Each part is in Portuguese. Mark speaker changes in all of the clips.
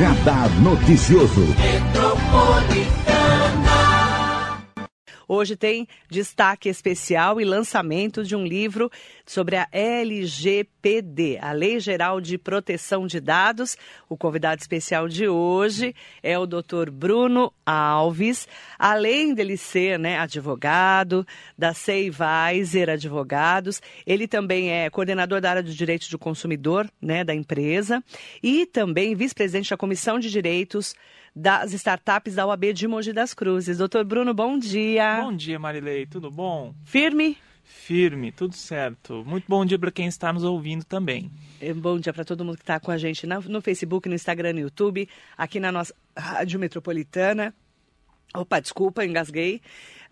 Speaker 1: Radar Noticioso.
Speaker 2: Hoje tem destaque especial e lançamento de um livro sobre a LGPD, a Lei Geral de Proteção de Dados. O convidado especial de hoje é o Dr. Bruno Alves. Além dele ser né, advogado da Seiviser Advogados, ele também é coordenador da área de direitos do consumidor né, da empresa e também vice-presidente da Comissão de Direitos das startups da UAB de Mogi das Cruzes. Doutor Bruno, bom dia.
Speaker 3: Bom dia, Marilei, tudo bom?
Speaker 2: Firme?
Speaker 3: Firme, tudo certo. Muito bom dia para quem está nos ouvindo também.
Speaker 2: É, bom dia para todo mundo que está com a gente no Facebook, no Instagram, no YouTube, aqui na nossa Rádio Metropolitana. Opa, desculpa, engasguei.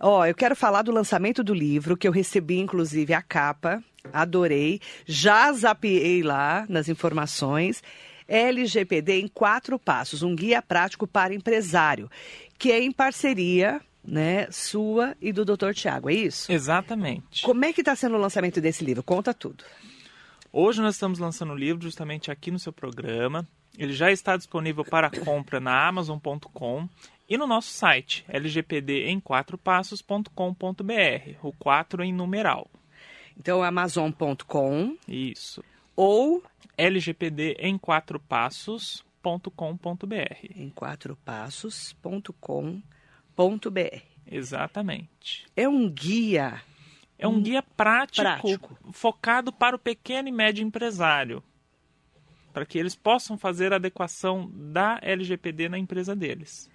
Speaker 2: Ó, eu quero falar do lançamento do livro, que eu recebi, inclusive, a capa. Adorei. Já zapiei lá nas informações. LGPD em quatro passos, um guia prático para empresário, que é em parceria né, sua e do Dr. Tiago, é isso?
Speaker 3: Exatamente.
Speaker 2: Como é que está sendo o lançamento desse livro? Conta tudo.
Speaker 3: Hoje nós estamos lançando o livro justamente aqui no seu programa. Ele já está disponível para compra na Amazon.com e no nosso site lgpd em quatro passos.com.br, o 4 em numeral.
Speaker 2: Então, Amazon.com.
Speaker 3: Isso.
Speaker 2: Ou
Speaker 3: lgpd em quatro passos.com.br.
Speaker 2: Em quatro passos.com.br.
Speaker 3: Exatamente.
Speaker 2: É um guia.
Speaker 3: É um guia prático,
Speaker 2: prático,
Speaker 3: focado para o pequeno e médio empresário, para que eles possam fazer a adequação da LGPD na empresa deles.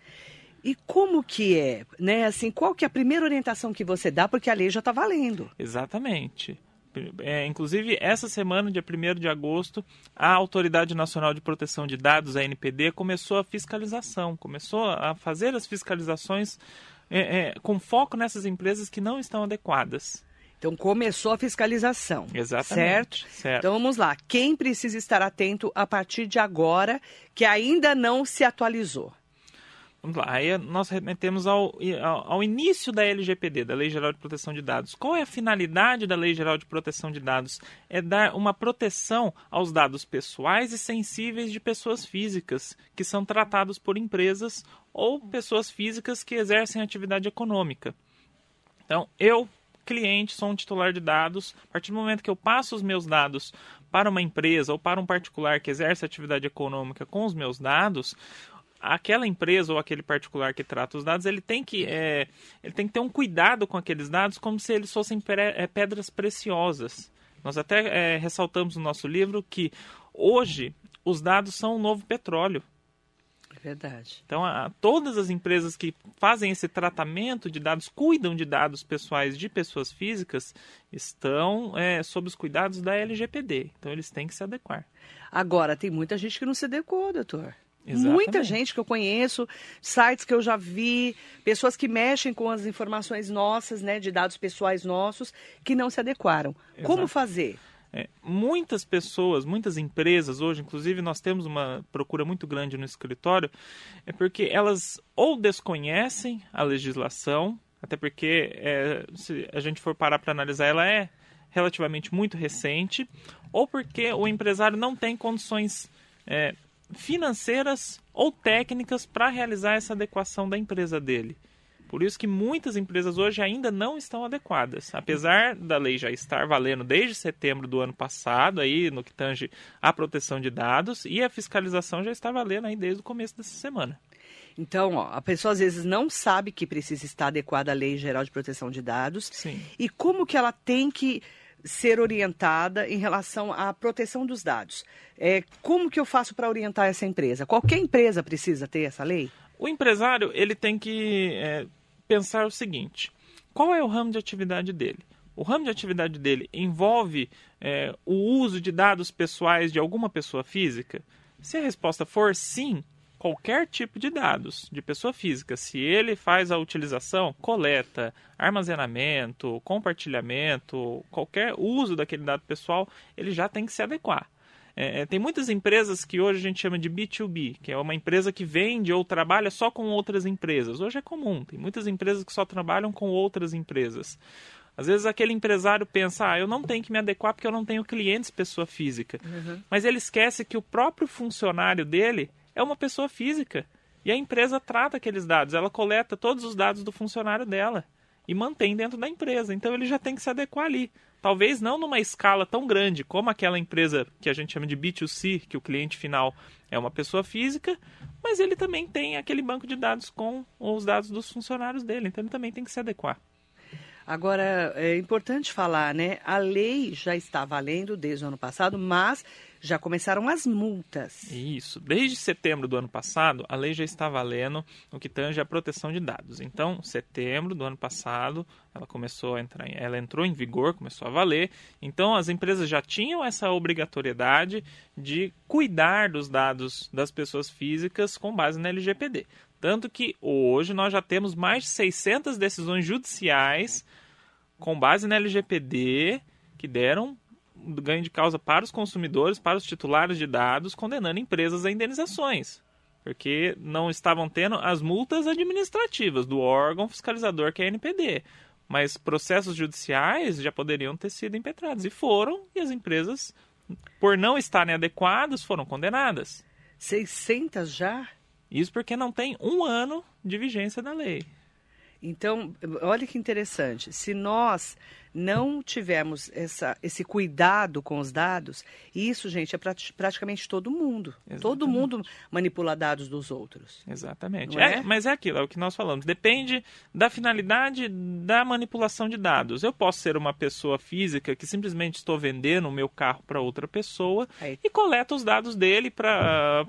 Speaker 2: E como que é, né? Assim, qual que é a primeira orientação que você dá, porque a lei já está valendo?
Speaker 3: Exatamente. É, inclusive, essa semana, dia 1 de agosto, a Autoridade Nacional de Proteção de Dados, a NPD, começou a fiscalização, começou a fazer as fiscalizações é, é, com foco nessas empresas que não estão adequadas.
Speaker 2: Então começou a fiscalização.
Speaker 3: Exatamente.
Speaker 2: Certo? certo? Então vamos lá. Quem precisa estar atento a partir de agora, que ainda não se atualizou?
Speaker 3: Vamos lá, aí nós remetemos ao, ao, ao, início da LGPD, da Lei Geral de Proteção de Dados. Qual é a finalidade da Lei Geral de Proteção de Dados? É dar uma proteção aos dados pessoais e sensíveis de pessoas físicas que são tratados por empresas ou pessoas físicas que exercem atividade econômica. Então, eu, cliente, sou um titular de dados. A partir do momento que eu passo os meus dados para uma empresa ou para um particular que exerce atividade econômica com os meus dados, aquela empresa ou aquele particular que trata os dados, ele tem que, é, ele tem que ter um cuidado com aqueles dados como se eles fossem é, pedras preciosas. Nós até é, ressaltamos no nosso livro que hoje os dados são o novo petróleo.
Speaker 2: É verdade.
Speaker 3: Então, a, todas as empresas que fazem esse tratamento de dados, cuidam de dados pessoais de pessoas físicas, estão é, sob os cuidados da LGPD. Então, eles têm que se adequar.
Speaker 2: Agora, tem muita gente que não se adequou, doutor.
Speaker 3: Exatamente.
Speaker 2: Muita gente que eu conheço, sites que eu já vi, pessoas que mexem com as informações nossas, né, de dados pessoais nossos, que não se adequaram. Exato. Como fazer?
Speaker 3: É, muitas pessoas, muitas empresas hoje, inclusive nós temos uma procura muito grande no escritório, é porque elas ou desconhecem a legislação, até porque é, se a gente for parar para analisar, ela é relativamente muito recente, ou porque o empresário não tem condições é, financeiras ou técnicas para realizar essa adequação da empresa dele. Por isso que muitas empresas hoje ainda não estão adequadas. Apesar da lei já estar valendo desde setembro do ano passado, aí no que tange a proteção de dados, e a fiscalização já está valendo aí desde o começo dessa semana.
Speaker 2: Então, ó, a pessoa às vezes não sabe que precisa estar adequada à Lei Geral de Proteção de Dados.
Speaker 3: Sim.
Speaker 2: E como que ela tem que ser orientada em relação à proteção dos dados. É, como que eu faço para orientar essa empresa? Qualquer empresa precisa ter essa lei?
Speaker 3: O empresário ele tem que é, pensar o seguinte: qual é o ramo de atividade dele? O ramo de atividade dele envolve é, o uso de dados pessoais de alguma pessoa física? Se a resposta for sim, qualquer tipo de dados de pessoa física. Se ele faz a utilização, coleta, armazenamento, compartilhamento, qualquer uso daquele dado pessoal, ele já tem que se adequar. É, é tem muitas empresas que hoje a gente chama de B2B, que é uma empresa que vende ou trabalha só com outras empresas. Hoje é comum, tem muitas empresas que só trabalham com outras empresas. Às vezes aquele empresário pensa, ah, eu não tenho que me adequar porque eu não tenho clientes pessoa física. Uhum. Mas ele esquece que o próprio funcionário dele é uma pessoa física. E a empresa trata aqueles dados, ela coleta todos os dados do funcionário dela e mantém dentro da empresa. Então ele já tem que se adequar ali. Talvez não numa escala tão grande como aquela empresa que a gente chama de B2C, que o cliente final é uma pessoa física, mas ele também tem aquele banco de dados com os dados dos funcionários dele. Então ele também tem que se adequar.
Speaker 2: Agora, é importante falar, né? A lei já está valendo desde o ano passado, mas já começaram as multas.
Speaker 3: Isso. Desde setembro do ano passado, a lei já está valendo no que tange a proteção de dados. Então, setembro do ano passado, ela começou a entrar, ela entrou em vigor, começou a valer. Então, as empresas já tinham essa obrigatoriedade de cuidar dos dados das pessoas físicas com base na LGPD. Tanto que hoje nós já temos mais de 600 decisões judiciais com base na LGPD que deram ganho de causa para os consumidores, para os titulares de dados, condenando empresas a indenizações, porque não estavam tendo as multas administrativas do órgão fiscalizador que é a NPD. Mas processos judiciais já poderiam ter sido impetrados e foram, e as empresas, por não estarem adequadas, foram condenadas.
Speaker 2: 600 já?
Speaker 3: Isso porque não tem um ano de vigência da lei.
Speaker 2: Então, olha que interessante. Se nós não tivermos essa, esse cuidado com os dados, isso, gente, é praticamente todo mundo. Exatamente. Todo mundo manipula dados dos outros.
Speaker 3: Exatamente. É? É, mas é aquilo, é o que nós falamos. Depende da finalidade da manipulação de dados. Eu posso ser uma pessoa física que simplesmente estou vendendo o meu carro para outra pessoa Aí. e coleta os dados dele para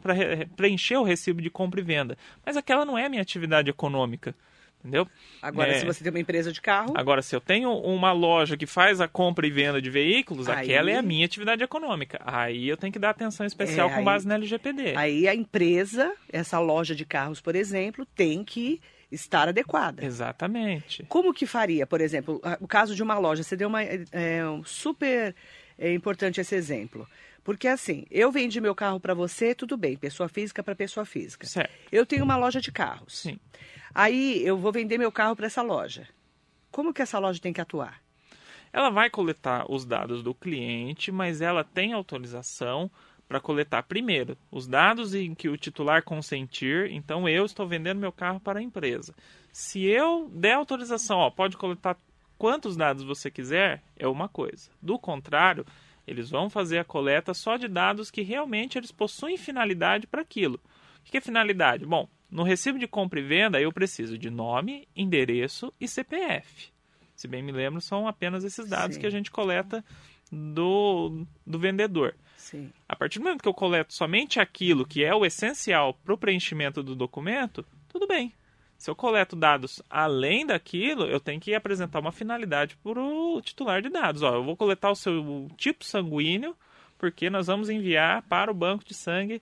Speaker 3: preencher o recibo de compra e venda. Mas aquela não é a minha atividade econômica. Entendeu?
Speaker 2: Agora, é... se você tem uma empresa de carro.
Speaker 3: Agora, se eu tenho uma loja que faz a compra e venda de veículos, aí... aquela é a minha atividade econômica. Aí eu tenho que dar atenção especial é, com base na LGPD.
Speaker 2: Aí a empresa, essa loja de carros, por exemplo, tem que estar adequada.
Speaker 3: Exatamente.
Speaker 2: Como que faria, por exemplo, o caso de uma loja? Você deu uma é, um super é importante esse exemplo. Porque assim, eu vendi meu carro para você, tudo bem, pessoa física para pessoa física.
Speaker 3: Certo.
Speaker 2: Eu tenho uma loja de carros.
Speaker 3: Sim.
Speaker 2: Aí eu vou vender meu carro para essa loja. Como que essa loja tem que atuar?
Speaker 3: Ela vai coletar os dados do cliente, mas ela tem autorização para coletar primeiro os dados em que o titular consentir. Então eu estou vendendo meu carro para a empresa. Se eu der autorização, ó, pode coletar quantos dados você quiser, é uma coisa. Do contrário, eles vão fazer a coleta só de dados que realmente eles possuem finalidade para aquilo. O que é finalidade? Bom, no recibo de compra e venda, eu preciso de nome, endereço e CPF. Se bem me lembro, são apenas esses dados Sim. que a gente coleta do, do vendedor.
Speaker 2: Sim.
Speaker 3: A partir do momento que eu coleto somente aquilo que é o essencial para o preenchimento do documento, tudo bem. Se eu coleto dados além daquilo, eu tenho que apresentar uma finalidade para o titular de dados. Ó, eu vou coletar o seu tipo sanguíneo, porque nós vamos enviar para o banco de sangue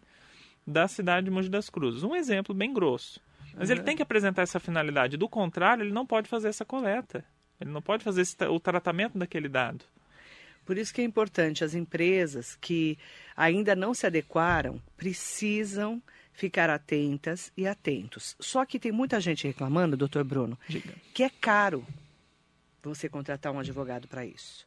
Speaker 3: da cidade de Mogi das Cruzes. Um exemplo bem grosso. Mas uhum. ele tem que apresentar essa finalidade. Do contrário, ele não pode fazer essa coleta. Ele não pode fazer esse, o tratamento daquele dado.
Speaker 2: Por isso que é importante as empresas que ainda não se adequaram precisam ficar atentas e atentos. Só que tem muita gente reclamando, doutor Bruno,
Speaker 3: Diga.
Speaker 2: que é caro você contratar um advogado para isso.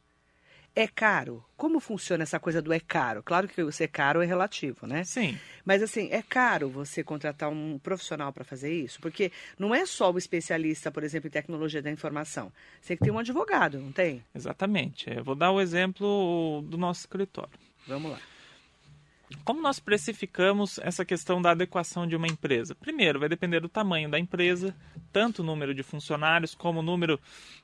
Speaker 2: É caro? Como funciona essa coisa do é caro? Claro que ser caro é relativo, né?
Speaker 3: Sim.
Speaker 2: Mas assim, é caro você contratar um profissional para fazer isso? Porque não é só o especialista, por exemplo, em tecnologia da informação. Você tem que ter um advogado, não tem?
Speaker 3: Exatamente. Eu vou dar o exemplo do nosso escritório.
Speaker 2: Vamos lá.
Speaker 3: Como nós precificamos essa questão da adequação de uma empresa? Primeiro, vai depender do tamanho da empresa, tanto o número de funcionários como o número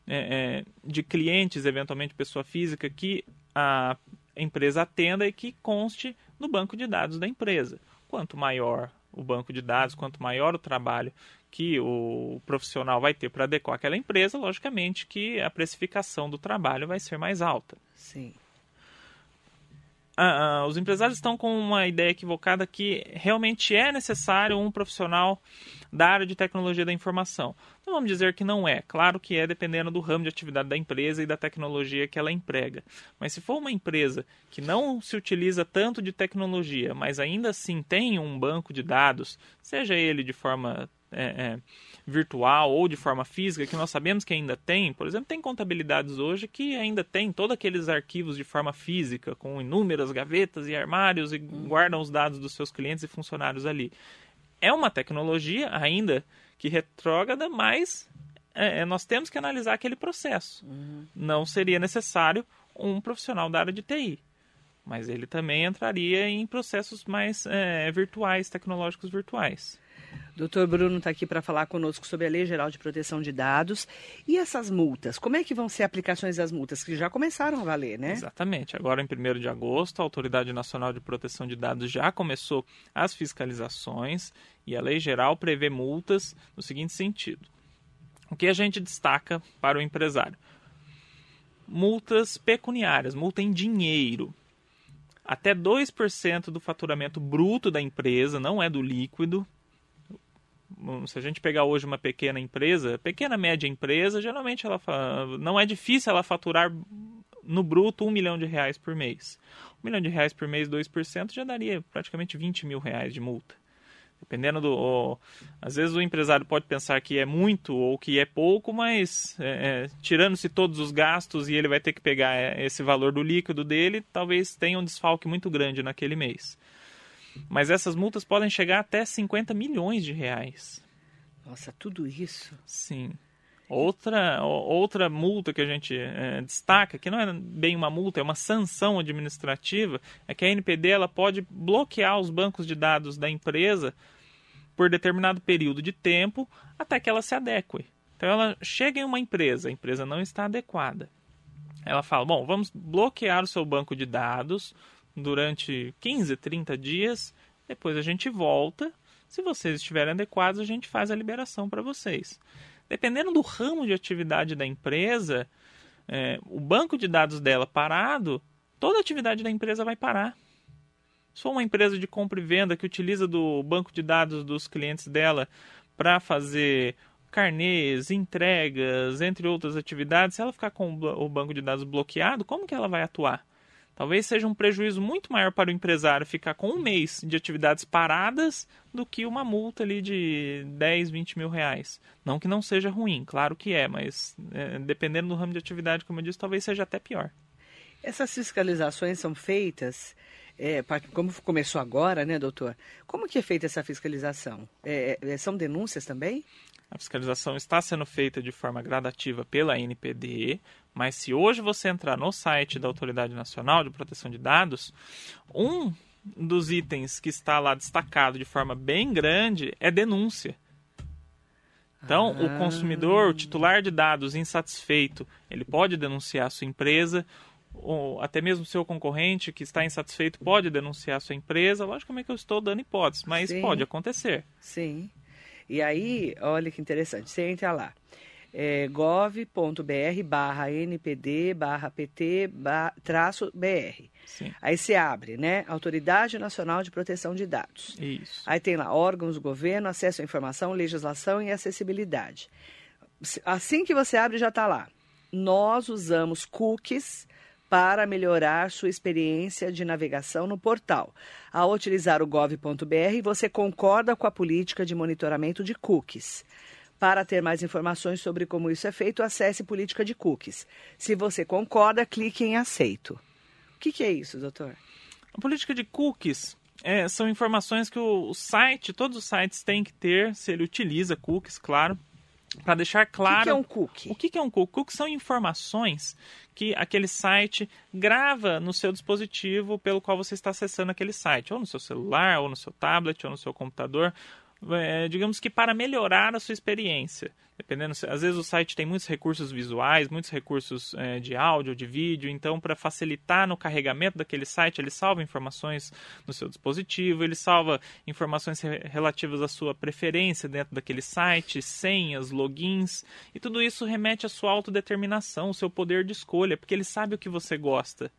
Speaker 3: é, é, de clientes, eventualmente pessoa física, que a empresa atenda e que conste no banco de dados da empresa. Quanto maior o banco de dados, quanto maior o trabalho que o profissional vai ter para adequar aquela empresa, logicamente que a precificação do trabalho vai ser mais alta.
Speaker 2: Sim
Speaker 3: os empresários estão com uma ideia equivocada que realmente é necessário um profissional da área de tecnologia da informação. Não vamos dizer que não é, claro que é dependendo do ramo de atividade da empresa e da tecnologia que ela emprega. Mas se for uma empresa que não se utiliza tanto de tecnologia, mas ainda assim tem um banco de dados, seja ele de forma é, é, virtual ou de forma física, que nós sabemos que ainda tem, por exemplo, tem contabilidades hoje que ainda tem todos aqueles arquivos de forma física, com inúmeras gavetas e armários e guardam os dados dos seus clientes e funcionários ali. É uma tecnologia ainda que retrógrada, mas é, é, nós temos que analisar aquele processo. Uhum. Não seria necessário um profissional da área de TI, mas ele também entraria em processos mais é, virtuais, tecnológicos virtuais.
Speaker 2: Doutor Bruno está aqui para falar conosco sobre a Lei Geral de Proteção de Dados. E essas multas? Como é que vão ser aplicações das multas? Que já começaram a valer, né?
Speaker 3: Exatamente. Agora, em 1 de agosto, a Autoridade Nacional de Proteção de Dados já começou as fiscalizações e a Lei Geral prevê multas no seguinte sentido. O que a gente destaca para o empresário? Multas pecuniárias, multa em dinheiro. Até 2% do faturamento bruto da empresa, não é do líquido, se a gente pegar hoje uma pequena empresa, pequena média empresa, geralmente ela não é difícil ela faturar no bruto um milhão de reais por mês. Um milhão de reais por mês, 2%, já daria praticamente 20 mil reais de multa. Dependendo do. Ó, às vezes o empresário pode pensar que é muito ou que é pouco, mas é, é, tirando-se todos os gastos e ele vai ter que pegar é, esse valor do líquido dele, talvez tenha um desfalque muito grande naquele mês. Mas essas multas podem chegar até 50 milhões de reais.
Speaker 2: Nossa, tudo isso?
Speaker 3: Sim. Outra, outra multa que a gente é, destaca, que não é bem uma multa, é uma sanção administrativa, é que a NPD ela pode bloquear os bancos de dados da empresa por determinado período de tempo até que ela se adeque. Então ela chega em uma empresa, a empresa não está adequada. Ela fala: bom, vamos bloquear o seu banco de dados durante 15, 30 dias. Depois a gente volta. Se vocês estiverem adequados, a gente faz a liberação para vocês. Dependendo do ramo de atividade da empresa, é, o banco de dados dela parado, toda a atividade da empresa vai parar. Se for uma empresa de compra e venda que utiliza do banco de dados dos clientes dela para fazer carnês, entregas, entre outras atividades, se ela ficar com o banco de dados bloqueado, como que ela vai atuar? Talvez seja um prejuízo muito maior para o empresário ficar com um mês de atividades paradas do que uma multa ali de 10, 20 mil reais. Não que não seja ruim, claro que é, mas é, dependendo do ramo de atividade, como eu disse, talvez seja até pior.
Speaker 2: Essas fiscalizações são feitas, é, como começou agora, né, doutor? Como que é feita essa fiscalização? É, é são denúncias também?
Speaker 3: A fiscalização está sendo feita de forma gradativa pela NPD, mas se hoje você entrar no site da Autoridade Nacional de Proteção de Dados, um dos itens que está lá destacado de forma bem grande é denúncia. Então, ah. o consumidor, o titular de dados insatisfeito, ele pode denunciar a sua empresa, ou até mesmo o seu concorrente que está insatisfeito pode denunciar a sua empresa. Logicamente que eu estou dando hipóteses, mas Sim. pode acontecer.
Speaker 2: Sim. E aí, olha que interessante, você entra lá, é, gov.br barra npd barra pt traço br. Sim. Aí você abre, né? Autoridade Nacional de Proteção de Dados.
Speaker 3: Isso.
Speaker 2: Aí tem lá órgãos do governo, acesso à informação, legislação e acessibilidade. Assim que você abre, já está lá. Nós usamos cookies para melhorar sua experiência de navegação no portal. Ao utilizar o gov.br, você concorda com a política de monitoramento de cookies. Para ter mais informações sobre como isso é feito, acesse Política de Cookies. Se você concorda, clique em Aceito. O que, que é isso, doutor?
Speaker 3: A política de cookies é, são informações que o, o, site, todos os sites têm que ter, se ele utiliza cookies, claro, para deixar claro. O
Speaker 2: que, é um cookie?
Speaker 3: O que, é um cookie? Cookies são informações que aquele site grava no seu dispositivo pelo qual você está acessando aquele site, ou no seu celular, ou no seu tablet, ou no seu computador é, digamos que para melhorar a sua experiência. Dependendo, às vezes o site tem muitos recursos visuais, muitos recursos é, de áudio, de vídeo, então para facilitar no carregamento daquele site, ele salva informações no seu dispositivo, ele salva informações relativas à sua preferência dentro daquele site, senhas, logins, e tudo isso remete à sua autodeterminação, ao seu poder de escolha, porque ele sabe o que você gosta.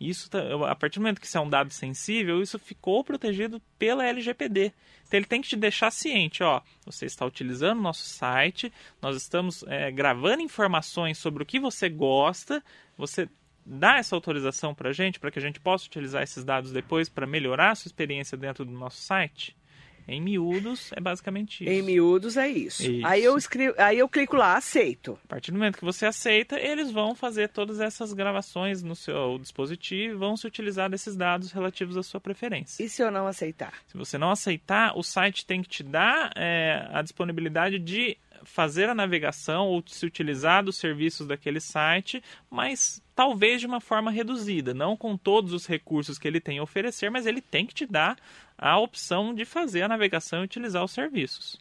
Speaker 3: Isso, tá, a partir do momento que isso é um dado sensível, isso ficou protegido pela LGPD. Então ele tem que te deixar ciente, ó, você está utilizando o nosso site, nós estamos é, gravando informações sobre o que você gosta, você dá essa autorização para a gente, para que a gente possa utilizar esses dados depois para melhorar a sua experiência dentro do nosso site. Em miúdos, é basicamente isso.
Speaker 2: Em miúdos é isso.
Speaker 3: Isso.
Speaker 2: Aí eu escrevo, aí eu clico lá, aceito.
Speaker 3: A partir do momento que você aceita, eles vão fazer todas essas gravações no seu dispositivo e vão se utilizar desses dados relativos à sua preferência.
Speaker 2: E se eu não aceitar?
Speaker 3: Se você não aceitar, o site tem que te dar é, a disponibilidade de fazer a navegação ou se utilizar dos serviços daquele site, mas talvez de uma forma reduzida, não com todos os recursos que ele tem a oferecer, mas ele tem que te dar a opção de fazer a navegação e utilizar os serviços.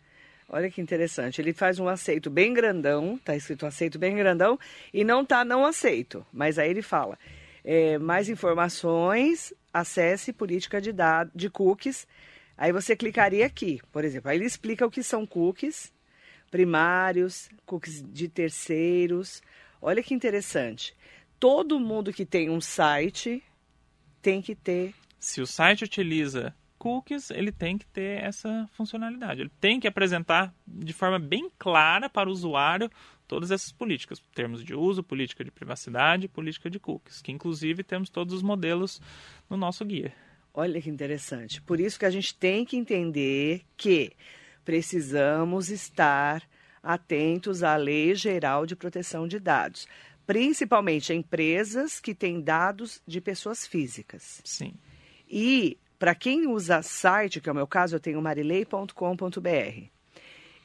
Speaker 2: Olha que interessante. Ele faz um aceito bem grandão, tá escrito aceito bem grandão, e não tá não aceito. Mas aí ele fala: é, mais informações, acesse política de dados de cookies. Aí você clicaria aqui, por exemplo. Aí ele explica o que são cookies primários, cookies de terceiros. Olha que interessante. Todo mundo que tem um site tem que ter.
Speaker 3: Se o site utiliza cookies, ele tem que ter essa funcionalidade. Ele tem que apresentar de forma bem clara para o usuário todas essas políticas, termos de uso, política de privacidade, política de cookies, que inclusive temos todos os modelos no nosso guia.
Speaker 2: Olha que interessante. Por isso que a gente tem que entender que precisamos estar atentos à Lei Geral de Proteção de Dados, principalmente empresas que têm dados de pessoas físicas.
Speaker 3: Sim.
Speaker 2: E para quem usa site, que é o meu caso, eu tenho marilei.com.br.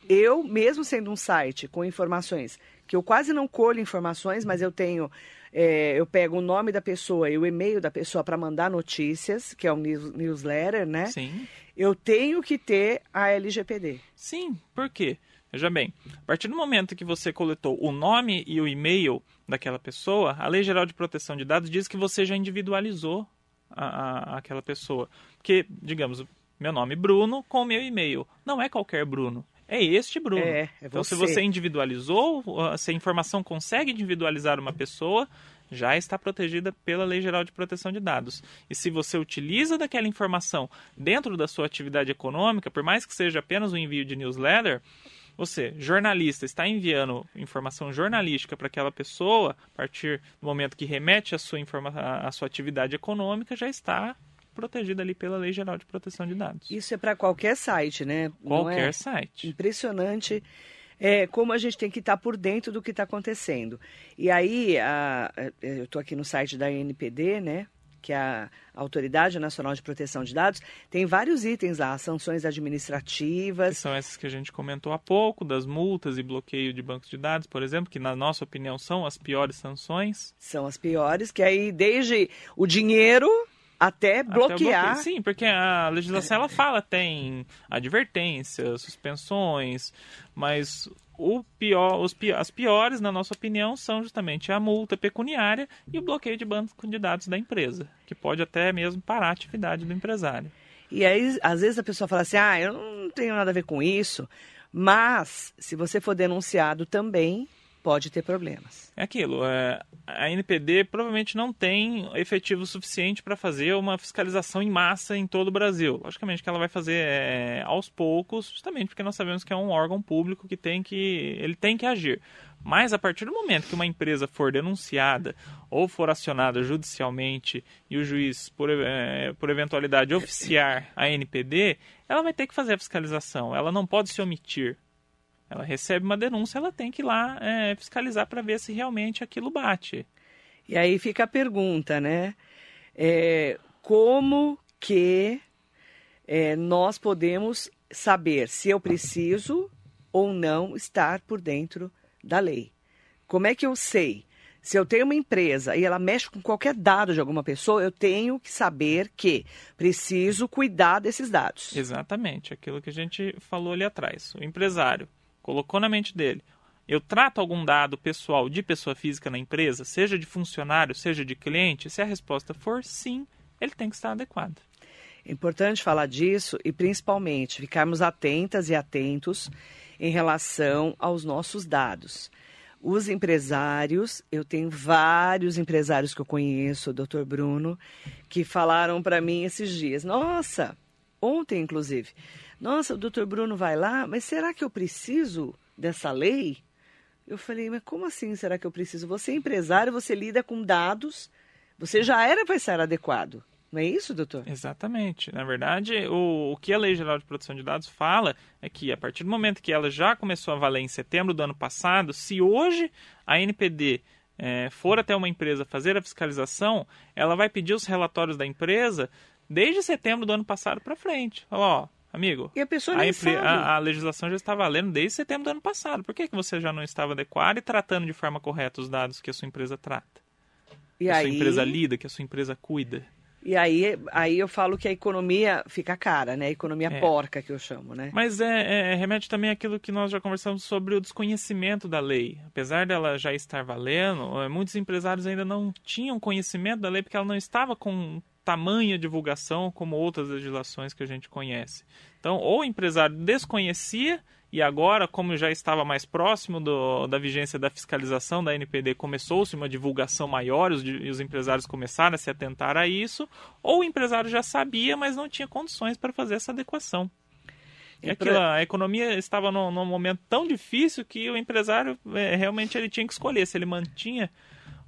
Speaker 2: Eu, mesmo sendo um site com informações que eu quase não colho informações, mas eu tenho, é, eu pego o nome da pessoa e o e-mail da pessoa para mandar notícias, que é um news, newsletter, né?
Speaker 3: Sim.
Speaker 2: Eu tenho que ter a LGPD.
Speaker 3: Sim, por quê? Veja bem, a partir do momento que você coletou o nome e o e-mail daquela pessoa, a Lei Geral de Proteção de Dados diz que você já individualizou a, a, aquela pessoa. Porque, digamos, meu nome é Bruno com o meu e-mail. Não é qualquer Bruno. É este Bruno.
Speaker 2: É, é
Speaker 3: então, se
Speaker 2: você.
Speaker 3: você individualizou, se a informação consegue individualizar uma pessoa, já está protegida pela Lei Geral de Proteção de Dados. E se você utiliza daquela informação dentro da sua atividade econômica, por mais que seja apenas um envio de newsletter, você, jornalista, está enviando informação jornalística para aquela pessoa, a partir do momento que remete a sua, informa a sua atividade econômica, já está protegida ali pela Lei Geral de Proteção de Dados.
Speaker 2: Isso é para qualquer site, né?
Speaker 3: Qualquer
Speaker 2: é
Speaker 3: site.
Speaker 2: Impressionante é, como a gente tem que estar por dentro do que está acontecendo. E aí, a- a- eu estou aqui no site da NPD, né? Que é a Autoridade Nacional de Proteção de Dados, tem vários itens lá, sanções
Speaker 3: Que
Speaker 2: administrativas.
Speaker 3: são essas que a gente comentou há pouco, das multas e bloqueio de bancos de dados, por exemplo, que na nossa opinião são as piores sanções.
Speaker 2: São as piores, que aí desde o dinheiro até
Speaker 3: Até
Speaker 2: bloquear.
Speaker 3: bloqueio. Sim, porque a legislação ela fala tem advertências, suspensões, mas pior, os as piores, na nossa opinião, são justamente a multa pecuniária e o bloqueio de banco de dados da empresa, que pode até mesmo parar a atividade do empresário.
Speaker 2: E aí, às vezes, a pessoa fala assim: ah, eu não tenho nada a ver com isso. Mas, se você for denunciado também, pode ter problemas.
Speaker 3: É aquilo, é, a NPD provavelmente não tem efetivo suficiente para fazer uma fiscalização em massa em todo o Brasil. Logicamente que ela vai fazer é, aos poucos, justamente porque nós sabemos que é um órgão público que tem que ele tem que agir. Mas a partir do momento que uma empresa for denunciada ou for acionada judicialmente e o juiz, por, é, por eventualidade, oficiar a NPD, ela vai ter que fazer a fiscalização. Ela não pode se omitir. Ela recebe uma denúncia, ela tem que ir lá é, fiscalizar para ver se realmente aquilo bate.
Speaker 2: E aí fica a pergunta, né? É, como que é, nós podemos saber se eu preciso ou não estar por dentro da lei? Como é que eu sei? Se eu tenho uma empresa e ela mexe com qualquer dado de alguma pessoa, eu tenho que saber que preciso cuidar desses dados.
Speaker 3: Exatamente, aquilo que a gente falou ali atrás. O empresário colocou na mente dele: eu trato algum dado pessoal de pessoa física na empresa, seja de funcionário, seja de cliente? Se a resposta for sim, ele tem que estar adequado.
Speaker 2: É importante falar disso e principalmente ficarmos atentas e atentos em relação aos nossos dados. Os empresários, eu tenho vários empresários que eu conheço, o doutor Bruno, que falaram para mim esses dias: Nossa, ontem inclusive, nossa, o doutor Bruno vai lá, mas será que eu preciso dessa lei? Eu falei: Mas como assim será que eu preciso? Você é empresário, você lida com dados, você já era para estar adequado Não é isso, doutor?
Speaker 3: Exatamente. Na verdade, o, o que a Lei Geral de Proteção de Dados fala é que a partir do momento que ela já começou a valer em setembro do ano passado, se hoje a NPD é, for até uma empresa fazer a fiscalização, ela vai pedir os relatórios da empresa desde setembro do ano passado para frente. Ó, amigo,
Speaker 2: e a, pessoa
Speaker 3: a. A, a, legislação já está valendo desde setembro do ano passado. Por que, que você já não estava adequado e tratando de forma correta os dados que a sua empresa trata?
Speaker 2: E
Speaker 3: que
Speaker 2: aí...
Speaker 3: a sua empresa lida, que a sua empresa cuida.
Speaker 2: E aí, aí eu falo que a economia fica cara, né? A economia é. porca, que eu chamo, né?
Speaker 3: Mas é, é, é, remete também àquilo que nós já conversamos sobre o desconhecimento da lei. Apesar dela já estar valendo, é, muitos empresários ainda não tinham conhecimento da lei porque ela não estava com tamanha divulgação como outras legislações que a gente conhece. Então, ou o empresário desconhecia e agora, como já estava mais próximo do, da vigência da fiscalização da NPD, começou-se uma divulgação maior os, e os empresários começaram a se atentar a isso, ou o empresário já sabia, mas não tinha condições para fazer essa adequação. E aquilo, a economia estava num, num, momento tão difícil que o empresário é, realmente ele tinha que escolher se ele mantinha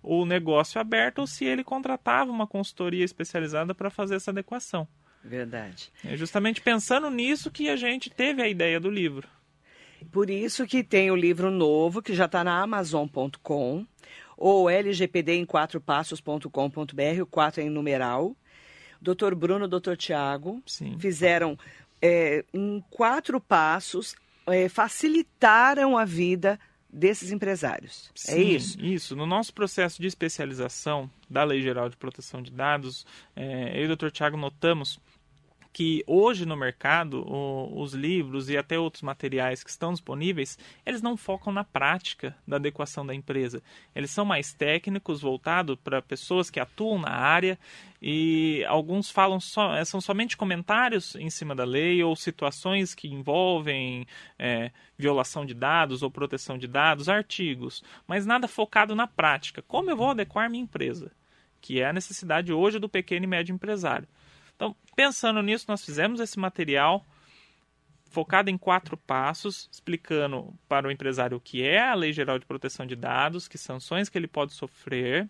Speaker 3: o negócio aberto ou se ele contratava uma consultoria especializada para fazer essa adequação.
Speaker 2: Verdade.
Speaker 3: É justamente pensando nisso que a gente teve a ideia do livro.
Speaker 2: Por isso que tem o livro novo, que já está na Amazon.com, ou lgpd em quatro passos.com.br, o 4 é em numeral. Doutor Bruno, doutor Tiago, fizeram é, em quatro passos, é, facilitaram a vida desses empresários. É
Speaker 3: Sim,
Speaker 2: é isso?
Speaker 3: Isso. No nosso processo de especialização da Lei Geral de Proteção de Dados, é, eu e o doutor Tiago notamos que hoje no mercado o, os livros e até outros materiais que estão disponíveis eles não focam na prática da adequação da empresa. Eles são mais técnicos voltados para pessoas que atuam na área e alguns falam só são somente comentários em cima da lei ou situações que envolvem é, violação de dados ou proteção de dados artigos mas nada focado na prática. Como eu vou adequar minha empresa? Que é a necessidade hoje do pequeno e médio empresário então, pensando nisso, nós fizemos esse material focado em quatro passos, explicando para o empresário o que é a Lei Geral de Proteção de Dados, que sanções que ele pode sofrer,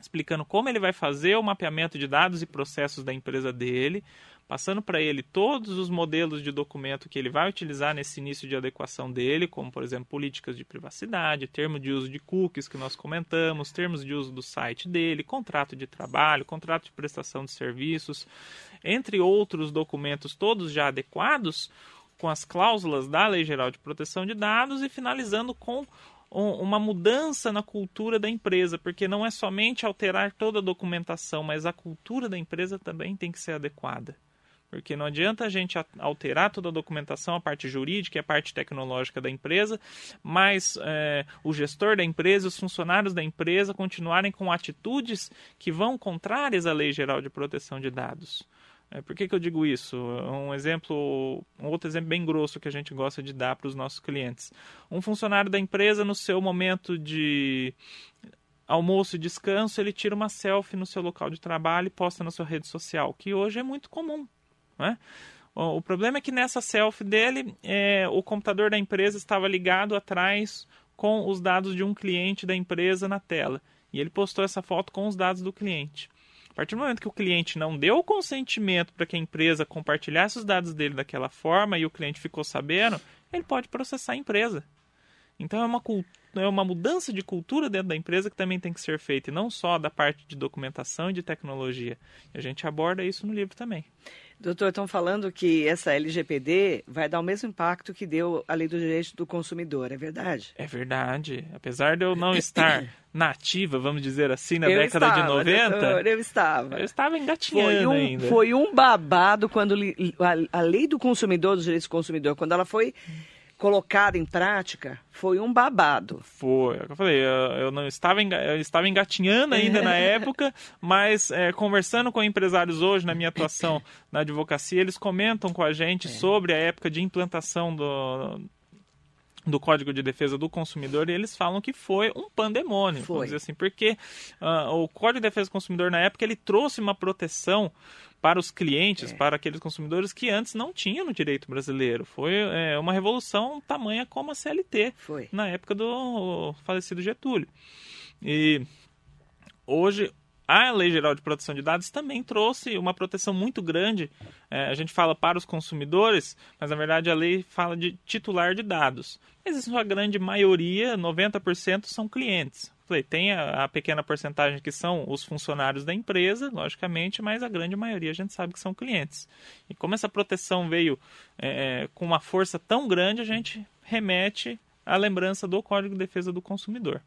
Speaker 3: explicando como ele vai fazer o mapeamento de dados e processos da empresa dele, passando para ele todos os modelos de documento que ele vai utilizar nesse início de adequação dele, como por exemplo políticas de privacidade, termo de uso de cookies que nós comentamos, termos de uso do site dele, contrato de trabalho, contrato de prestação de serviços, entre outros documentos todos já adequados com as cláusulas da Lei Geral de Proteção de Dados e finalizando com uma mudança na cultura da empresa, porque não é somente alterar toda a documentação, mas a cultura da empresa também tem que ser adequada. Porque não adianta a gente alterar toda a documentação, a parte jurídica e a parte tecnológica da empresa, mas é, o gestor da empresa, os funcionários da empresa continuarem com atitudes que vão contrárias à Lei Geral de Proteção de Dados. É, por que, que eu digo isso? Um exemplo, um outro exemplo bem grosso que a gente gosta de dar para os nossos clientes. Um funcionário da empresa, no seu momento de almoço e descanso, ele tira uma selfie no seu local de trabalho e posta na sua rede social, que hoje é muito comum. Né? O problema é que nessa selfie dele, é, o computador da empresa estava ligado atrás com os dados de um cliente da empresa na tela. E ele postou essa foto com os dados do cliente. A partir do momento que o cliente não deu o consentimento para que a empresa compartilhasse os dados dele daquela forma e o cliente ficou sabendo, ele pode processar a empresa. Então é uma, é uma mudança de cultura dentro da empresa que também tem que ser feita, e não só da parte de documentação e de tecnologia. A gente aborda isso no livro também.
Speaker 2: Doutor, estão falando que essa LGPD vai dar o mesmo impacto que deu a Lei do Direito do Consumidor, é verdade?
Speaker 3: É verdade. Apesar de eu não estar nativa, vamos dizer assim, na
Speaker 2: eu
Speaker 3: década
Speaker 2: estava,
Speaker 3: de 90.
Speaker 2: Doutor, eu estava.
Speaker 3: Eu estava engatinhando
Speaker 2: foi um,
Speaker 3: ainda.
Speaker 2: Foi um babado quando a, a Lei do Consumidor, dos Direitos do Consumidor, quando ela foi colocada em prática foi um babado.
Speaker 3: Foi, é eu falei, eu, não estava, eu estava engatinhando ainda na época, mas é, conversando com empresários hoje na minha atuação na advocacia, eles comentam com a gente é. sobre a época de implantação do, do Código de Defesa do Consumidor e eles falam que foi um pandemônio,
Speaker 2: foi.
Speaker 3: vamos dizer assim, porque uh, o Código de Defesa do Consumidor na época ele trouxe uma proteção para os clientes, é. para aqueles consumidores que antes não tinham no direito brasileiro. Foi é, uma revolução tamanha como a CLT,
Speaker 2: Foi.
Speaker 3: na época do falecido Getúlio. E hoje a Lei Geral de Proteção de Dados também trouxe uma proteção muito grande. É, a gente fala para os consumidores, mas na verdade a lei fala de titular de dados. Mas em sua grande maioria, 90%, são clientes. Falei, tem a, a, pequena porcentagem que são os funcionários da empresa, logicamente, mas a grande maioria a gente sabe que são clientes. E como essa proteção veio é, com uma força tão grande, a gente remete à lembrança do Código de Defesa do Consumidor.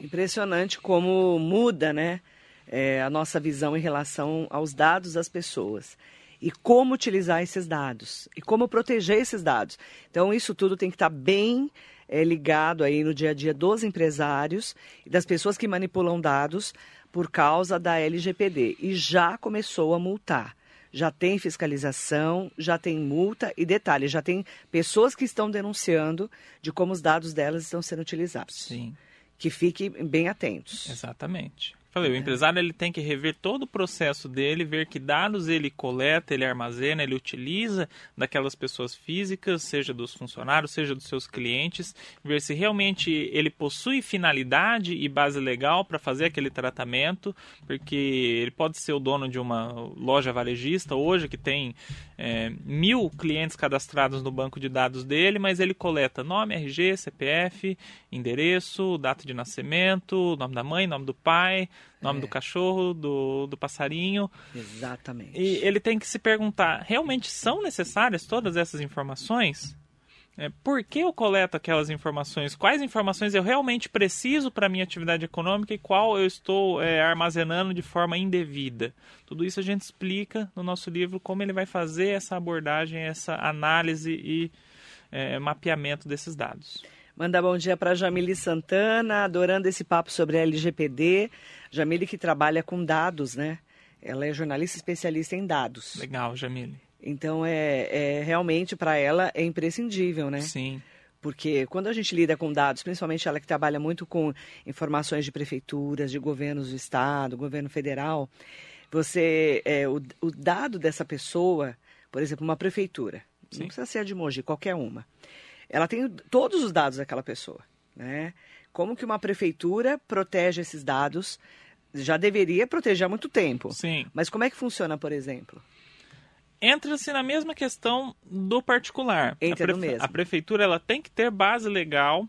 Speaker 2: Impressionante como muda, né? é, a nossa visão em relação aos dados das pessoas e como utilizar esses dados e como proteger esses dados. Então, isso tudo tem que estar bem é, ligado aí no dia a dia dos empresários e das pessoas que manipulam dados por causa da LGPD. E já começou a multar. Já tem fiscalização, já tem multa e detalhe, já tem pessoas que estão denunciando de como os dados delas estão sendo utilizados.
Speaker 3: Sim.
Speaker 2: Que fiquem bem atentos.
Speaker 3: Exatamente. Falei, o é. empresário ele tem que rever todo o processo dele, ver que dados ele coleta, ele armazena, ele utiliza daquelas pessoas físicas, seja dos funcionários, seja dos seus clientes, ver se realmente ele possui finalidade e base legal para fazer aquele tratamento, porque ele pode ser o dono de uma loja varejista hoje que tem é, mil clientes cadastrados no banco de dados dele, mas ele coleta nome, RG, CPF, endereço, data de nascimento, nome da mãe, nome do pai, nome é. do cachorro, do, do passarinho.
Speaker 2: Exatamente.
Speaker 3: E ele tem que se perguntar: realmente são necessárias todas essas informações? É, por que eu coleto aquelas informações? Quais informações eu realmente preciso para a minha atividade econômica e qual eu estou é, armazenando de forma indevida? Tudo isso a gente explica no nosso livro como ele vai fazer essa abordagem, essa análise e é, mapeamento desses dados.
Speaker 2: Manda bom dia para Jamile Santana, adorando esse papo sobre LGPD. Jamile que trabalha com dados, né? Ela é jornalista especialista em dados.
Speaker 3: Legal, Jamile.
Speaker 2: Então, é, é realmente para ela é imprescindível, né?
Speaker 3: Sim.
Speaker 2: Porque quando a gente lida com dados, principalmente ela que trabalha muito com informações de prefeituras, de governos do estado, governo federal, você é, o, o dado dessa pessoa, por exemplo, uma prefeitura, Sim. não precisa ser de Mogi, qualquer uma, ela tem todos os dados daquela pessoa, né? Como que uma prefeitura protege esses dados? Já deveria proteger há muito tempo.
Speaker 3: Sim.
Speaker 2: Mas como é que funciona, por exemplo?
Speaker 3: entra-se na mesma questão do particular.
Speaker 2: Entra
Speaker 3: a,
Speaker 2: prefe... mesmo.
Speaker 3: a prefeitura ela tem que ter base legal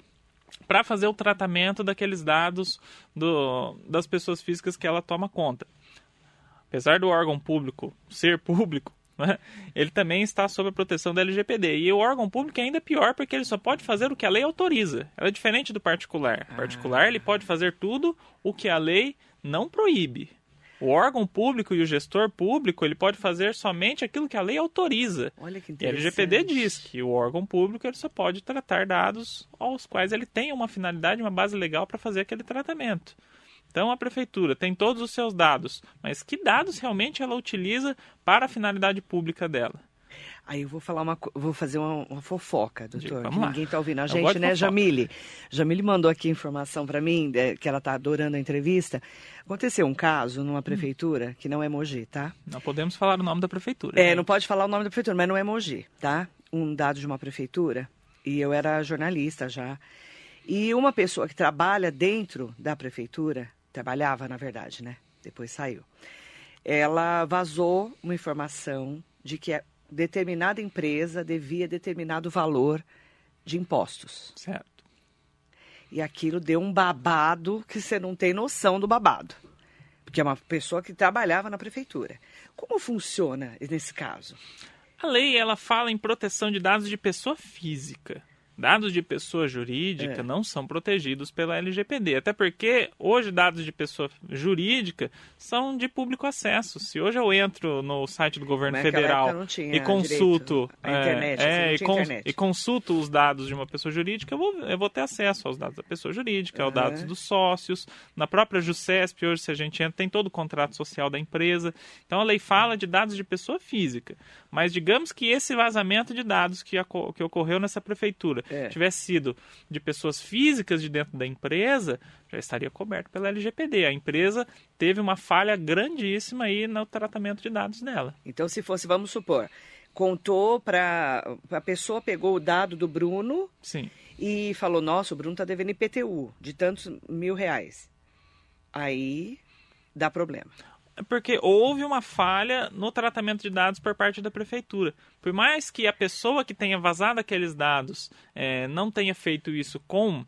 Speaker 3: para fazer o tratamento daqueles dados do, das pessoas físicas que ela toma conta. Apesar do órgão público ser público, né, ele também está sob a proteção da LGPD. E o órgão público é ainda pior porque ele só pode fazer o que a lei autoriza. Ela é diferente do particular. O particular ele pode fazer tudo o que a lei não proíbe. O órgão público e o gestor público ele pode fazer somente aquilo que a lei autoriza.
Speaker 2: Olha que
Speaker 3: interessante. E a LGPD diz que o órgão público ele só pode tratar dados aos quais ele tem uma finalidade, uma base legal para fazer aquele tratamento. Então a prefeitura tem todos os seus dados, mas que dados realmente ela utiliza para a finalidade pública dela?
Speaker 2: Aí eu vou falar uma, vou fazer uma, uma fofoca, doutor. ninguém está ouvindo a
Speaker 3: gente,
Speaker 2: né. Jamile? Jamile mandou aqui informação para mim é, que ela está adorando a entrevista. Aconteceu um caso numa hum. prefeitura que não é Mogi, tá?
Speaker 3: Não podemos falar o nome da prefeitura.
Speaker 2: É, né? não pode falar o nome da prefeitura, mas não é Mogi, tá? Um dado de uma prefeitura e eu era jornalista já. E uma pessoa que trabalha dentro da prefeitura, trabalhava na verdade, né? Depois saiu. Ela vazou uma informação de que determinada empresa devia determinado valor de impostos.
Speaker 3: Certo.
Speaker 2: E aquilo deu um babado que você não tem noção do babado. Porque é uma pessoa que trabalhava na prefeitura. Como funciona nesse caso?
Speaker 3: A lei ela fala em proteção de dados de pessoa física. Dados de pessoa jurídica é. não são protegidos pela LGPD, até porque hoje dados de pessoa jurídica são de público acesso. Se hoje eu entro no site do governo federal e consulto
Speaker 2: a internet,
Speaker 3: é,
Speaker 2: assim,
Speaker 3: e, internet. e, consulto os dados de uma pessoa jurídica, eu vou, eu vou ter acesso aos dados da pessoa jurídica, uhum. aos dados dos sócios. Na própria JUSCESP, hoje, se a gente entra, tem todo o contrato social da empresa. Então a lei fala de dados de pessoa física. Mas digamos que esse vazamento de dados que, que ocorreu nessa prefeitura é. tivesse sido de pessoas físicas de dentro da empresa, já estaria coberto pela LGPD. A empresa teve uma falha grandíssima aí no tratamento de dados dela.
Speaker 2: Então, se fosse, vamos supor, contou para a pessoa pegou o dado do Bruno
Speaker 3: Sim.
Speaker 2: e falou: Nossa, o Bruno está devendo IPTU de tantos mil reais. Aí dá problema.
Speaker 3: Porque houve uma falha no tratamento de dados por parte da prefeitura. Por mais que a pessoa que tenha vazado aqueles dados é, não tenha feito isso com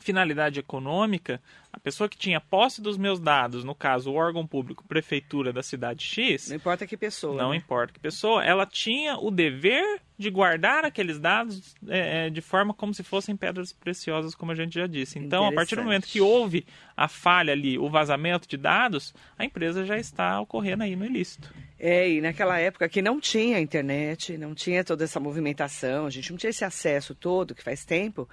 Speaker 3: finalidade econômica, a pessoa que tinha posse dos meus dados, no caso o órgão público, prefeitura da cidade X.
Speaker 2: Não importa que pessoa.
Speaker 3: Não
Speaker 2: né?
Speaker 3: importa que pessoa, ela tinha o dever de guardar aqueles dados é, é de forma como se fossem pedras preciosas, como a gente já disse. Então, a partir do momento que houve a falha ali, o vazamento de dados, a empresa já está ocorrendo aí no ilícito.
Speaker 2: É, e naquela época que não tinha internet, não tinha toda essa movimentação, a gente não tinha esse acesso todo, que faz tempo.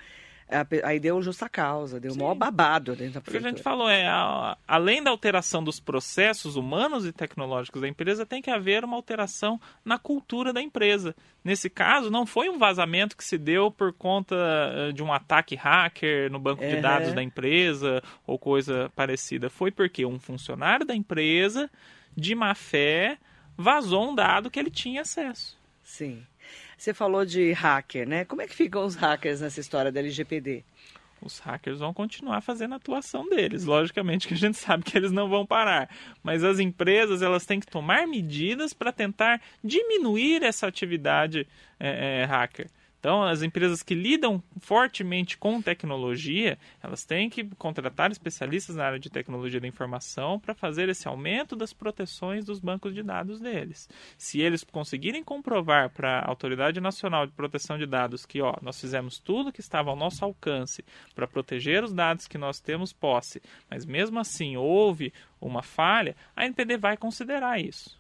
Speaker 2: Aí deu justa causa, deu o maior babado dentro da
Speaker 3: prefeitura. O que a gente falou é, a, além da alteração dos processos humanos e tecnológicos da empresa, tem que haver uma alteração na cultura da empresa. Nesse caso, não foi um vazamento que se deu por conta eh, de um ataque hacker no banco de dados da empresa ou coisa parecida. Foi porque um funcionário da empresa, de má fé, vazou um dado que ele tinha acesso.
Speaker 2: Sim. Você falou de hacker, né? Como é que ficam os hackers nessa história da LGPD?
Speaker 3: Os hackers vão continuar fazendo a atuação deles. Logicamente que a gente sabe que eles não vão parar. Mas as empresas elas têm que tomar medidas para tentar diminuir essa atividade é, é, hacker. Então, as empresas que lidam fortemente com tecnologia, elas têm que contratar especialistas na área de tecnologia da informação para fazer esse aumento das proteções dos bancos de dados deles. Se eles conseguirem comprovar para a Autoridade Nacional de Proteção de Dados que, ó, nós fizemos tudo que estava ao nosso alcance para proteger os dados que nós temos posse, mas mesmo assim houve uma falha, a NPD vai considerar isso.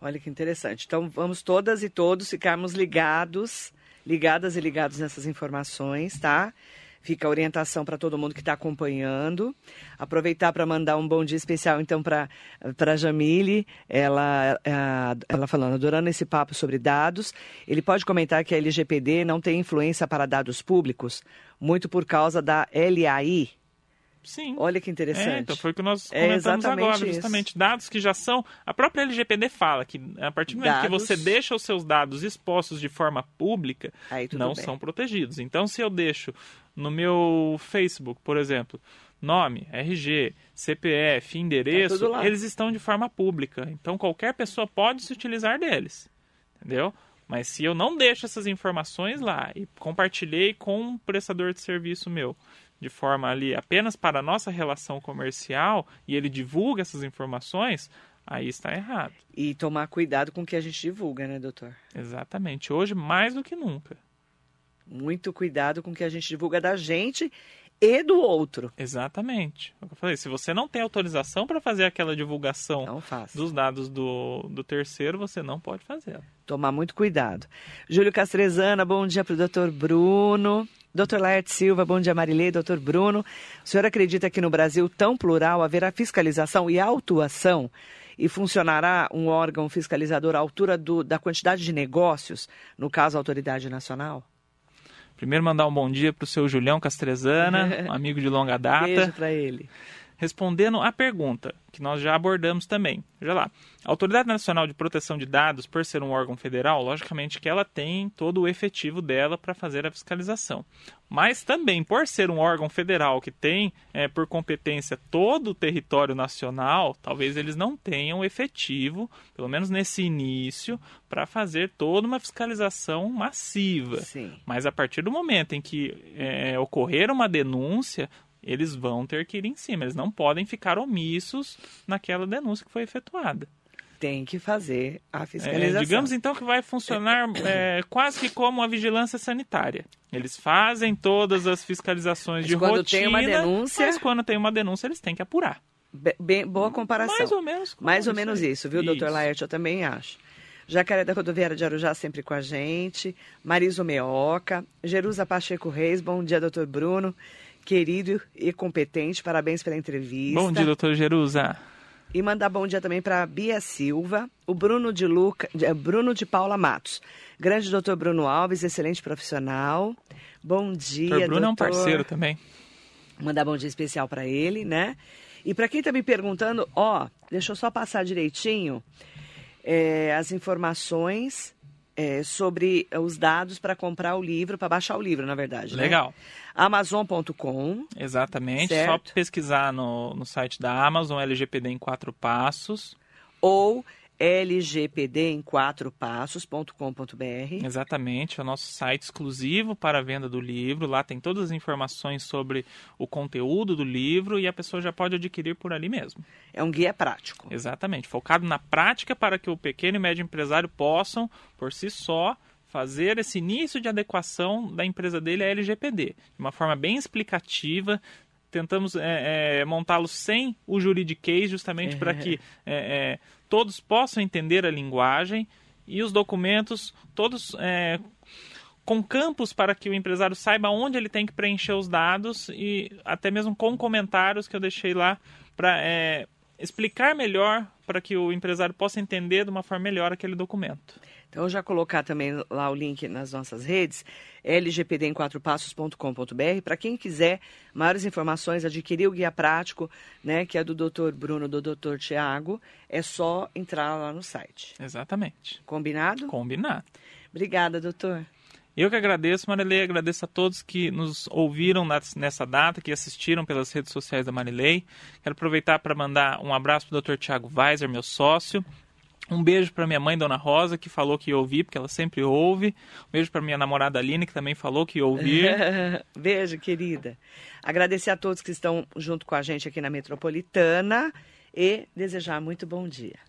Speaker 2: Olha que interessante. Então, vamos todas e todos ficarmos ligados ligadas e ligados nessas informações, tá? Fica a orientação para todo mundo que está acompanhando. Aproveitar para mandar um bom dia especial, então, para a Jamile. Ela, é, ela falando, adorando esse papo sobre dados. Ele pode comentar que a LGPD não tem influência para dados públicos, muito por causa da LAI,
Speaker 3: Sim.
Speaker 2: Olha que interessante. É,
Speaker 3: então foi o que nós é comentamos é agora, justamente. Isso. Dados que já são. A própria LGPD fala que a partir do momento dados... que você deixa os seus dados expostos de forma pública, não bem. são protegidos. Então, se eu deixo no meu Facebook, por exemplo, nome, RG, CPF, endereço, tá eles estão de forma pública. Então, qualquer pessoa pode se utilizar deles. Entendeu? Mas se eu não deixo essas informações lá e compartilhei com um prestador de serviço meu, de forma ali apenas para a nossa relação comercial e ele divulga essas informações, aí está errado.
Speaker 2: E tomar cuidado com o que a gente divulga, né, doutor?
Speaker 3: Exatamente. Hoje, mais do que nunca.
Speaker 2: Muito cuidado com o que a gente divulga da gente e do outro.
Speaker 3: Exatamente. É eu falei, se você não tem autorização para fazer aquela divulgação dos dados do, do terceiro, você não pode fazer.
Speaker 2: Tomar muito cuidado. Júlio Castrezana, bom dia para o doutor Bruno. Doutor Laerte Silva, bom dia Marilei, doutor Bruno. O senhor acredita que no Brasil tão plural haverá fiscalização e autuação e funcionará um órgão fiscalizador à altura do, da quantidade de negócios, no caso a Autoridade Nacional?
Speaker 3: Primeiro mandar um bom dia para o seu Julião Castrezana, um amigo de longa data.
Speaker 2: Beijo para ele
Speaker 3: respondendo à pergunta, que nós já abordamos também. Veja lá. A Autoridade Nacional de Proteção de Dados, por ser um órgão federal, logicamente que ela tem todo o efetivo dela para fazer a fiscalização. Mas também, por ser um órgão federal que tem é, por competência todo o território nacional, talvez eles não tenham efetivo, pelo menos nesse início, para fazer toda uma fiscalização massiva.
Speaker 2: Sim.
Speaker 3: Mas a partir do momento em que é, ocorrer uma denúncia, eles vão ter que ir em cima, eles não podem ficar omissos naquela denúncia que foi efetuada.
Speaker 2: Tem que fazer a fiscalização.
Speaker 3: É, digamos então que vai funcionar é, quase que como a vigilância sanitária. Eles fazem todas as fiscalizações mas de
Speaker 2: quando
Speaker 3: rotina.
Speaker 2: Tem uma denúncia...
Speaker 3: Mas quando tem uma denúncia, eles têm que apurar.
Speaker 2: Bem, boa comparação.
Speaker 3: Mais ou menos.
Speaker 2: Mais ou menos isso, viu, doutor Laerte? Eu também acho. Jacaré da Rodoviária de Arujá sempre com a gente. Mariso Meoca. Jerusa Pacheco Reis. Bom dia, doutor Bruno querido e competente. Parabéns pela entrevista.
Speaker 3: Bom dia, doutor Jerusa.
Speaker 2: E mandar bom dia também para Bia Silva, o Bruno de Luca, eh, Bruno de Paula Matos. Grande doutor Bruno Alves, excelente profissional. Bom dia, doutor.
Speaker 3: Bruno doutor. é um parceiro também.
Speaker 2: Mandar bom dia especial para ele, né? E para quem está me perguntando, ó, deixa eu só passar direitinho é, as informações é, sobre os dados para comprar o livro, para baixar o livro, na verdade. né?
Speaker 3: Legal.
Speaker 2: Amazon.com.
Speaker 3: Exatamente.
Speaker 2: Certo.
Speaker 3: Só pesquisar no, no site da Amazon, LGPD em quatro passos.
Speaker 2: ou lgpd em quatro passos.com.br.
Speaker 3: Exatamente, é o nosso site exclusivo para a venda do livro. Lá tem todas as informações sobre o conteúdo do livro e a pessoa já pode adquirir por ali mesmo.
Speaker 2: É um guia prático.
Speaker 3: Exatamente, focado na prática para que o pequeno e médio empresário possam, por si só, fazer esse início de adequação da empresa dele à LGPD, de uma forma bem explicativa. Tentamos é, é, montá-lo sem o juridiquês, justamente para que é, é, todos possam entender a linguagem e os documentos, todos é, com campos para que o empresário saiba onde ele tem que preencher os dados e até mesmo com comentários que eu deixei lá para é, explicar melhor para que o empresário possa entender de uma forma melhor aquele documento.
Speaker 2: Então, eu já colocar também lá o link nas nossas redes, lgpd em quatro passos.com.br, para quem quiser maiores informações, adquirir o guia prático, né, que é do Dr. Bruno, do Dr. Tiago, é só entrar lá no site.
Speaker 3: Exatamente.
Speaker 2: Combinado?
Speaker 3: Combinado.
Speaker 2: Obrigada, doutor.
Speaker 3: Eu que agradeço, Marilei, agradeço a todos que nos ouviram nessa data, que assistiram pelas redes sociais da Marilei. Quero aproveitar para mandar um abraço para o Dr. Tiago Weiser, meu sócio. Um beijo para minha mãe, Dona Rosa, que falou que ia ouvir, porque ela sempre ouve. Um beijo para minha namorada Aline, que também falou que ia ouvir.
Speaker 2: beijo, querida. Agradecer a todos que estão junto com a gente aqui na Metropolitana e desejar muito bom dia.